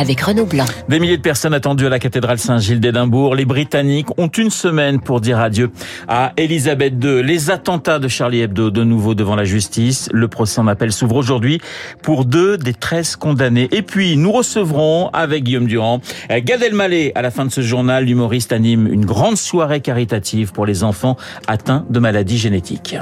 avec Renaud Blanc. Des milliers de personnes attendues à la cathédrale Saint-Gilles d'Édimbourg. Les Britanniques ont une semaine pour dire adieu à Elisabeth II. Les attentats de Charlie Hebdo de nouveau devant la justice. Le procès en appel s'ouvre aujourd'hui pour deux des 13 condamnés. Et puis, nous recevrons avec Guillaume Durand Gad Elmaleh. À la fin de ce journal, l'humoriste anime une grande soirée caritative pour les enfants atteints de maladies génétiques.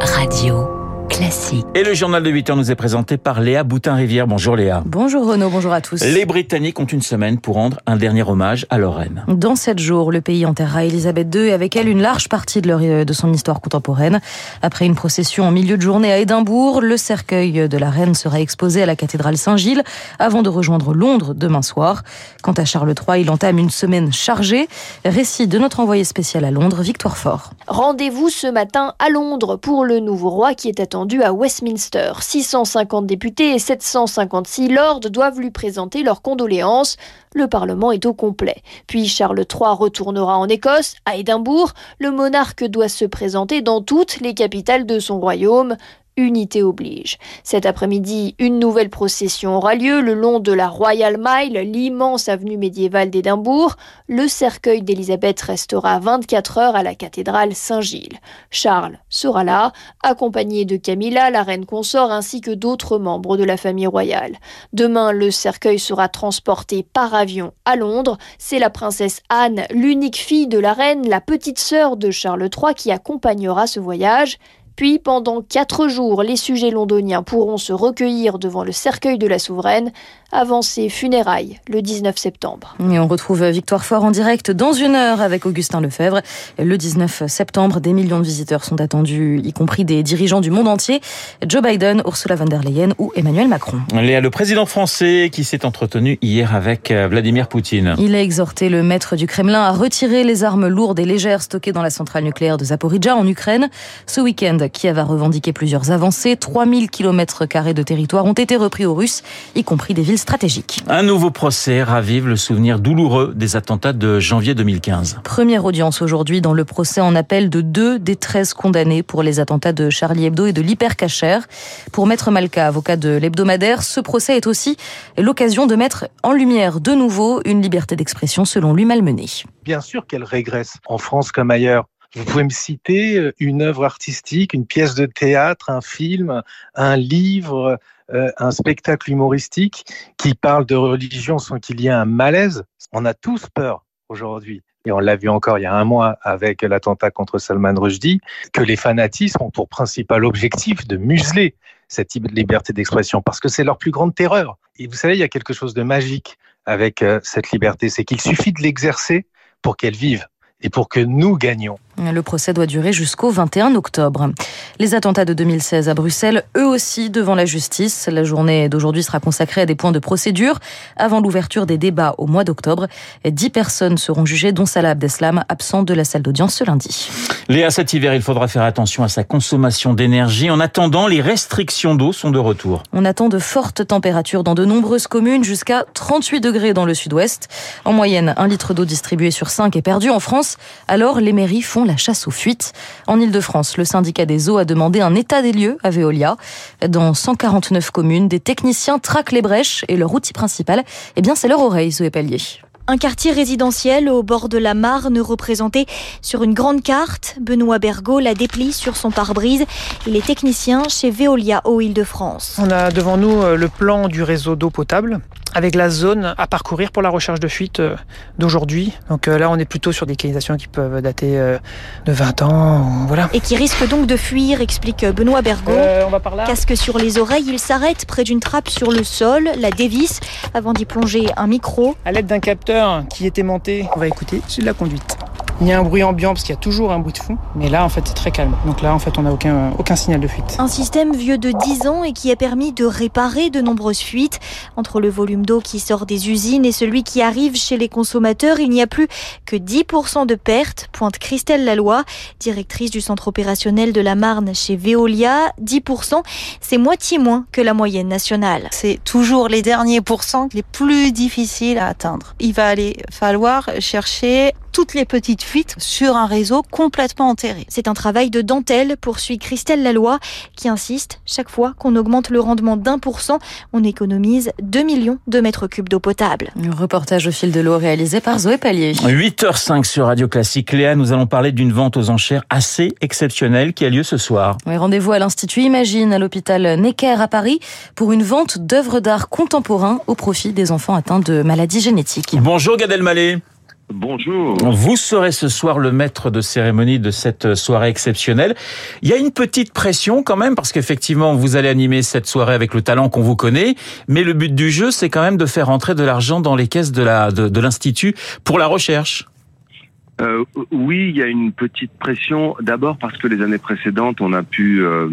Radio. Classique. Et le journal de 8 heures nous est présenté par Léa Boutin-Rivière. Bonjour Léa. Bonjour Renaud, bonjour à tous. Les Britanniques ont une semaine pour rendre un dernier hommage à Lorraine. Dans sept jours, le pays enterrera Elisabeth II et avec elle une large partie de, leur, de son histoire contemporaine. Après une procession en milieu de journée à Édimbourg, le cercueil de la reine sera exposé à la cathédrale Saint-Gilles avant de rejoindre Londres demain soir. Quant à Charles III, il entame une semaine chargée. Récit de notre envoyé spécial à Londres, Victoire Fort. Rendez-vous ce matin à Londres pour le nouveau roi qui est attendu à Westminster. 650 députés et 756 lords doivent lui présenter leurs condoléances. Le Parlement est au complet. Puis Charles III retournera en Écosse, à Édimbourg. Le monarque doit se présenter dans toutes les capitales de son royaume. Unité oblige. Cet après-midi, une nouvelle procession aura lieu le long de la Royal Mile, l'immense avenue médiévale d'Édimbourg. Le cercueil d'Élisabeth restera 24 heures à la cathédrale Saint-Gilles. Charles sera là, accompagné de Camilla, la reine consort, ainsi que d'autres membres de la famille royale. Demain, le cercueil sera transporté par avion à Londres. C'est la princesse Anne, l'unique fille de la reine, la petite sœur de Charles III, qui accompagnera ce voyage. Puis, pendant quatre jours, les sujets londoniens pourront se recueillir devant le cercueil de la souveraine avant ses funérailles le 19 septembre. Et on retrouve Victoire Fort en direct dans une heure avec Augustin Lefebvre. Le 19 septembre, des millions de visiteurs sont attendus, y compris des dirigeants du monde entier. Joe Biden, Ursula von der Leyen ou Emmanuel Macron. Léa, le président français qui s'est entretenu hier avec euh, Vladimir Poutine. Il a exhorté le maître du Kremlin à retirer les armes lourdes et légères stockées dans la centrale nucléaire de Zaporizhzhia en Ukraine. Ce week-end, Kiev a revendiqué plusieurs avancées. 3000 km de territoire ont été repris aux Russes, y compris des villes stratégiques. Un nouveau procès ravive le souvenir douloureux des attentats de janvier 2015. Première audience aujourd'hui dans le procès en appel de deux des 13 condamnés pour les attentats de Charlie Hebdo et de l'hypercacher. Pour Maître Malka, avocat de l'hebdomadaire, ce procès est aussi l'occasion de mettre en lumière de nouveau une liberté d'expression selon lui malmenée. Bien sûr qu'elle régresse en France comme ailleurs. Vous pouvez me citer une œuvre artistique, une pièce de théâtre, un film, un livre, euh, un spectacle humoristique qui parle de religion sans qu'il y ait un malaise? On a tous peur aujourd'hui. Et on l'a vu encore il y a un mois avec l'attentat contre Salman Rushdie, que les fanatismes ont pour principal objectif de museler cette liberté d'expression parce que c'est leur plus grande terreur. Et vous savez, il y a quelque chose de magique avec euh, cette liberté, c'est qu'il suffit de l'exercer pour qu'elle vive et pour que nous gagnions. Le procès doit durer jusqu'au 21 octobre. Les attentats de 2016 à Bruxelles, eux aussi devant la justice. La journée d'aujourd'hui sera consacrée à des points de procédure avant l'ouverture des débats au mois d'octobre. Dix personnes seront jugées, dont Salah Abdeslam, absent de la salle d'audience ce lundi. Léa, cet hiver, il faudra faire attention à sa consommation d'énergie. En attendant, les restrictions d'eau sont de retour. On attend de fortes températures dans de nombreuses communes, jusqu'à 38 degrés dans le sud-ouest. En moyenne, un litre d'eau distribué sur 5 est perdu en France. Alors, les mairies font la chasse aux fuites. En Ile-de-France, le syndicat des eaux a demandé un état des lieux à Veolia. Dans 149 communes, des techniciens traquent les brèches et leur outil principal, eh bien, c'est leur oreille, Zoé Pellier. Un quartier résidentiel au bord de la Marne représenté sur une grande carte. Benoît Bergot la déplie sur son pare-brise. Il est technicien chez Veolia Eau Île-de-France. On a devant nous euh, le plan du réseau d'eau potable avec la zone à parcourir pour la recherche de fuite euh, d'aujourd'hui. Donc euh, là, on est plutôt sur des canalisations qui peuvent dater de 20 ans. Voilà. Et qui risquent donc de fuir, explique Benoît Bergot. Euh, on va par là. Casque sur les oreilles, il s'arrête près d'une trappe sur le sol, la dévisse, avant d'y plonger un micro. À l'aide d'un capteur qui est aimanté, on va écouter, de la conduite. Il y a un bruit ambiant parce qu'il y a toujours un bruit de fond, mais là en fait c'est très calme. Donc là en fait on n'a aucun, aucun signal de fuite. Un système vieux de 10 ans et qui a permis de réparer de nombreuses fuites. Entre le volume d'eau qui sort des usines et celui qui arrive chez les consommateurs, il n'y a plus que 10% de pertes, pointe Christelle Laloy, directrice du centre opérationnel de la Marne chez Veolia. 10%, c'est moitié moins que la moyenne nationale. C'est toujours les derniers pourcents les plus difficiles à atteindre. Il va aller falloir chercher toutes les petites fuites sur un réseau complètement enterré. C'est un travail de dentelle, poursuit Christelle Laloy, qui insiste, chaque fois qu'on augmente le rendement d'un pour cent, on économise 2 millions de mètres cubes d'eau potable. Un reportage au fil de l'eau réalisé par Zoé Pallier. 8h05 sur Radio Classique. Léa, nous allons parler d'une vente aux enchères assez exceptionnelle qui a lieu ce soir. Oui, Rendez-vous à l'Institut Imagine à l'hôpital Necker à Paris pour une vente d'œuvres d'art contemporains au profit des enfants atteints de maladies génétiques. Bonjour Gad Elmaleh. Bonjour. Vous serez ce soir le maître de cérémonie de cette soirée exceptionnelle. Il y a une petite pression quand même parce qu'effectivement vous allez animer cette soirée avec le talent qu'on vous connaît, mais le but du jeu c'est quand même de faire entrer de l'argent dans les caisses de la de, de l'institut pour la recherche. Euh, oui, il y a une petite pression. D'abord parce que les années précédentes, on a pu, euh,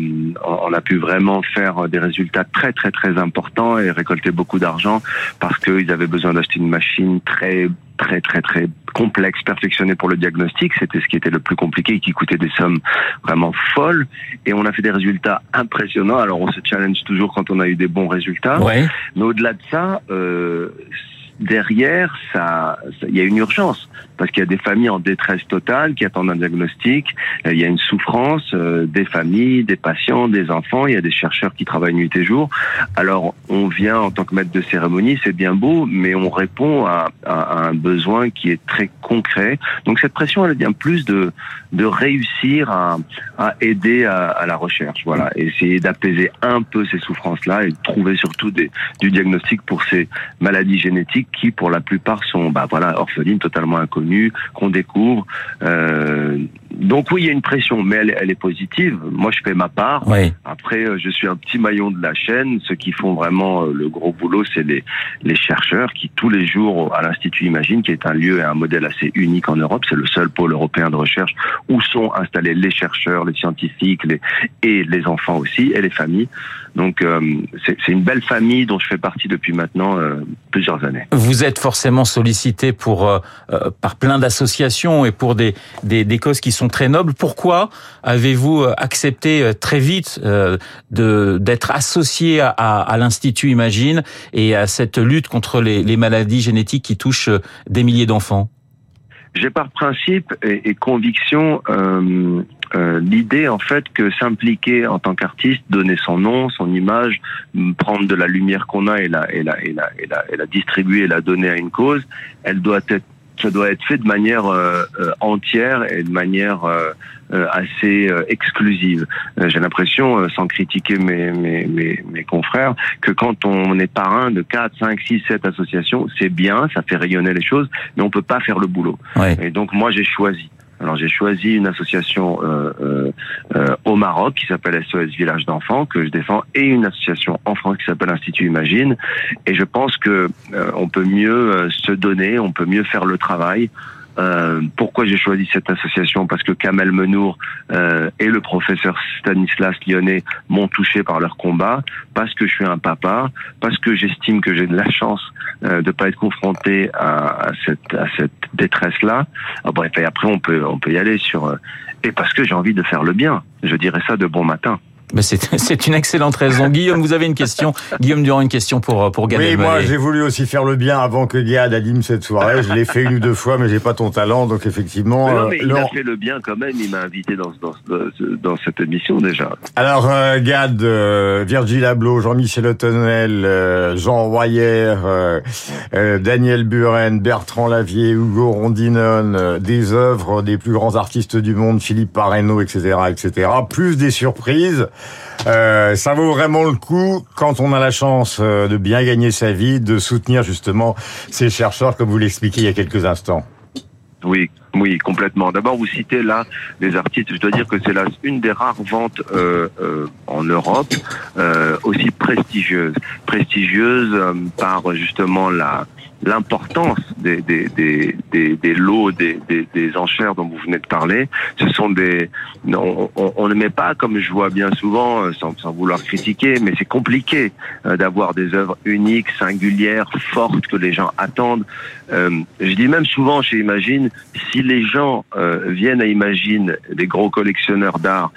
on a pu vraiment faire des résultats très très très importants et récolter beaucoup d'argent parce qu'ils avaient besoin d'acheter une machine très très très très complexe, perfectionnée pour le diagnostic. C'était ce qui était le plus compliqué et qui coûtait des sommes vraiment folles. Et on a fait des résultats impressionnants. Alors on se challenge toujours quand on a eu des bons résultats. Ouais. Mais au-delà de ça, euh, derrière, ça- il y a une urgence parce qu'il y a des familles en détresse totale qui attendent un diagnostic. Euh, Il y a une souffrance euh, des familles, des patients, des enfants. Il y a des chercheurs qui travaillent nuit et jour. Alors, on vient en tant que maître de cérémonie, c'est bien beau, mais on répond à, à- à un besoin qui est très concret. Donc, cette pression, elle vient plus de de réussir à, à aider à, à la recherche. Voilà, essayer d'apaiser un peu ces souffrances-là et de trouver surtout des, du diagnostic pour ces maladies génétiques qui, pour la plupart, sont bah voilà orphelines, totalement inconnues, qu'on découvre. Euh, donc oui, il y a une pression, mais elle, elle est positive. Moi, je fais ma part. Oui. Après, euh, je suis un petit maillon de la chaîne. Ceux qui font vraiment euh, le gros boulot, c'est les, les chercheurs qui, tous les jours, à l'Institut Imagine, qui est un lieu et un modèle assez unique en Europe, c'est le seul pôle européen de recherche où sont installés les chercheurs, les scientifiques les, et les enfants aussi, et les familles. Donc, euh, c'est une belle famille dont je fais partie depuis maintenant euh, plusieurs années. Vous êtes forcément sollicité pour euh, par plein d'associations et pour des, des des causes qui sont très nobles. Pourquoi avez-vous euh, accepté euh, très vite euh, d'être associé à, l'institut Imagine et à cette lutte contre les, maladies génétiques qui touchent des milliers d'enfants? J'ai par principe et, conviction l'idée en fait que s'impliquer en tant qu'artiste, donner son nom, son image, prendre de la lumière qu'on a et, la, et la distribuer et la donner à une cause, elle doit être ça doit être fait de manière euh, euh, entière et de manière euh, euh, assez euh, exclusive. J'ai l'impression, sans critiquer mes, mes, mes, mes confrères, que quand on est parrain de 4, 5, 6, 7 associations, c'est bien, ça fait rayonner les choses, mais on peut pas faire le boulot. Ouais. Et donc moi j'ai choisi. Alors j'ai choisi une association euh, euh, euh, au Maroc qui s'appelle SOS Village d'enfants que je défends et une association en France qui s'appelle Institut Imagine. Et je pense que on peut mieux se donner, on peut mieux faire le travail. Euh, pourquoi j'ai choisi cette association Parce que Kamel Menour euh, et le professeur Stanislas Lyonnais m'ont touché par leur combat, parce que je suis un papa, parce que j'estime que j'ai de la chance euh, de pas être confronté à, à cette, à cette détresse-là. Ah, bref, et après on peut on peut y aller sur euh, et parce que j'ai envie de faire le bien. Je dirais ça de bon matin. Mais c'est c'est une excellente raison. Guillaume, vous avez une question. Guillaume Durand, une question pour pour Gad Oui, Elmaleh. moi j'ai voulu aussi faire le bien avant que Gad anime cette soirée. Je l'ai fait une ou deux fois, mais j'ai pas ton talent, donc effectivement. Mais non, euh, mais il Laurent- a fait le bien quand même. Il m'a invité dans dans dans, dans cette émission déjà. Alors euh, Gad, euh, Virgil Abloh, Jean-Michel Autonel, euh, Jean Royer, euh, euh, Daniel Buren, Bertrand Lavier, Hugo Rondinone, euh, des œuvres des plus grands artistes du monde, Philippe Parreno, etc., etc. Plus des surprises. Euh, ça vaut vraiment le coup quand on a la chance euh, de bien gagner sa vie, de soutenir justement ces chercheurs, comme vous l'expliquiez il y a quelques instants. Oui, oui, complètement. D'abord, vous citez là des artistes. Je dois dire que c'est là une des rares ventes euh, euh, en Europe euh, aussi prestigieuses, prestigieuses euh, par justement la l'importance des, des, des, lots, des, des, enchères dont vous venez de parler. Ce sont des, on, on, on ne met pas, comme je vois bien souvent, euh, sans, sans vouloir critiquer, mais c'est compliqué euh, d'avoir des œuvres uniques, singulières, fortes que les gens attendent. Euh, je dis même souvent chez Imagine, si les gens viennent à Imagine, des gros collectionneurs d'art,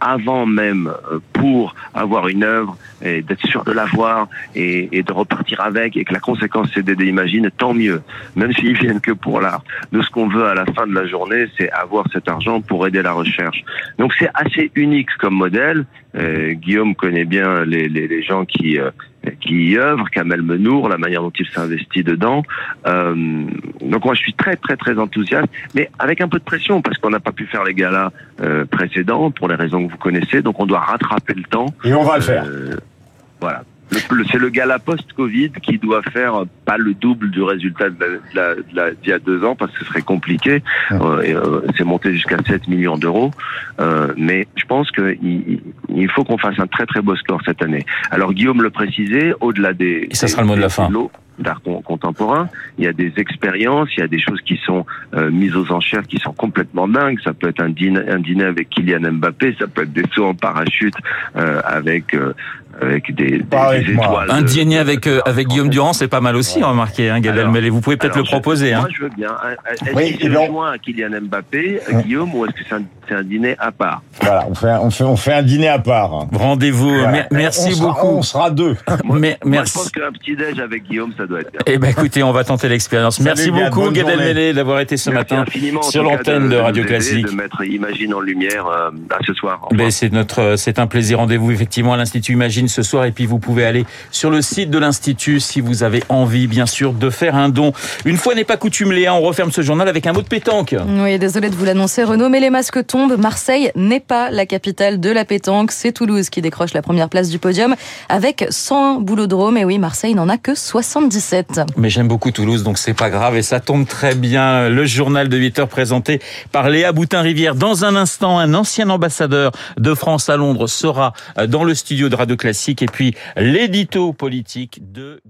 avant même pour avoir une œuvre et d'être sûr de l'avoir et, et, de repartir avec et que la conséquence c'est d'aider Tant mieux. Même s'ils viennent que pour l'art. Nous, ce qu'on veut à la fin de la journée, c'est avoir cet argent pour aider la recherche. Donc c'est assez unique comme modèle. Euh, Guillaume connaît bien les, les, les gens qui euh, qui y œuvrent, Kamel Menour, la manière dont il s'investit dedans. Euh, donc moi je suis très très très enthousiaste, mais avec un peu de pression parce qu'on n'a pas pu faire les galas euh, précédents pour les raisons que vous connaissez, donc on doit rattraper le temps. Et on va le faire. voilà. Le, c'est le gala post-Covid qui doit faire pas le double du résultat de la, de la, d'il y a deux ans parce que ce serait compliqué. Euh, et, euh, c'est monté jusqu'à 7 millions d'euros. Euh, mais je pense qu'il il faut qu'on fasse un très très beau score cette année. Alors Guillaume le précisait, au-delà des... Et ça sera le mot de la fin d'art contemporain. Il y a des expériences, il y a des choses qui sont euh, mises aux enchères qui sont complètement dingues. Ça peut être un dîner, un dîner avec Kylian Mbappé, ça peut être des sauts en parachute euh, avec euh, avec des, des, des étoiles. Un dîner avec euh, avec Guillaume Durand, c'est pas mal aussi, ouais. remarquez, hein, Gad Elmaleh. Vous pouvez peut-être le proposer. Je, hein. Moi, je veux bien. Est-ce oui, qu'il se rejoint à Kylian Mbappé, ouais. Guillaume, ou est-ce que c'est un, un, dîner à part Voilà, on fait, on fait, on fait un dîner à part. Rendez-vous. Voilà. Merci on beaucoup. Sera, on sera deux. moi, Mais, moi, merci. je pense qu'un petit déj avec Guillaume, ça doit être bien. Eh ben, écoutez, on va tenter l'expérience. Merci beaucoup, Gad Elmaleh, d'avoir été ce merci matin sur l'antenne de, Radio Classique. De mettre Imagine en lumière euh, à ce soir. Ben, c'est notre, c'est un plaisir. Rendez-vous effectivement à l'Institut Imagine ce soir, et puis vous pouvez aller sur le site de l'Institut si vous avez envie, bien sûr, de faire un don. Une fois n'est pas coutume, Léa, on referme ce journal avec un mot de pétanque. Oui, désolé de vous l'annoncer, Renaud, mais les masques tombent. Marseille n'est pas la capitale de la pétanque. C'est Toulouse qui décroche la première place du podium avec 100 boulodromes. Et oui, Marseille n'en a que 77. Mais j'aime beaucoup Toulouse, donc c'est pas grave. Et ça tombe très bien. Le journal de 8 heures présenté par Léa Boutin-Rivière. Dans un instant, un ancien ambassadeur de France à Londres sera dans le studio de Radio Classique. Et puis, l'édito politique de.